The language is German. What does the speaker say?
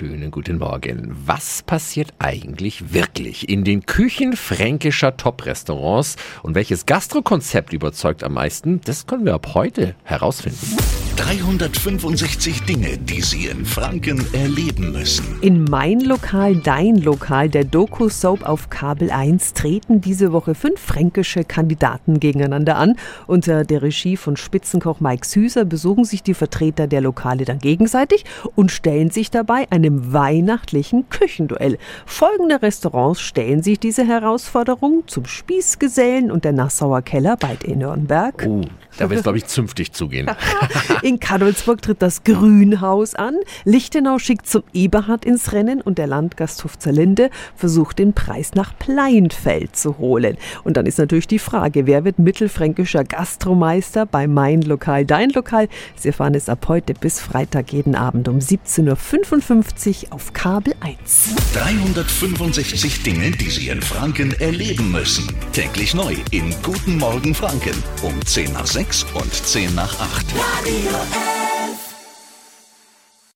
schönen guten Morgen. Was passiert eigentlich wirklich in den Küchen fränkischer Top-Restaurants und welches Gastrokonzept überzeugt am meisten? Das können wir ab heute herausfinden. 365 Dinge, die Sie in Franken erleben müssen. In Mein Lokal, Dein Lokal, der Doku-Soap auf Kabel 1, treten diese Woche fünf fränkische Kandidaten gegeneinander an. Unter der Regie von Spitzenkoch Mike Süßer besuchen sich die Vertreter der Lokale dann gegenseitig und stellen sich dabei einem weihnachtlichen Küchenduell. Folgende Restaurants stellen sich diese Herausforderung zum Spießgesellen und der Nassauer Keller bei in Nürnberg. Oh, da wird es, glaube ich, zünftig zugehen. In Kadolsburg tritt das Grünhaus an. Lichtenau schickt zum Eberhard ins Rennen und der Landgasthof Zerlinde versucht den Preis nach Pleinfeld zu holen. Und dann ist natürlich die Frage, wer wird mittelfränkischer Gastromeister bei Mein Lokal, Dein Lokal? Sie erfahren es ab heute bis Freitag jeden Abend um 17.55 Uhr auf Kabel 1. 365 Dinge, die Sie in Franken erleben müssen. Täglich neu in Guten Morgen Franken um 10 nach 6 und 10 nach 8. Radio your.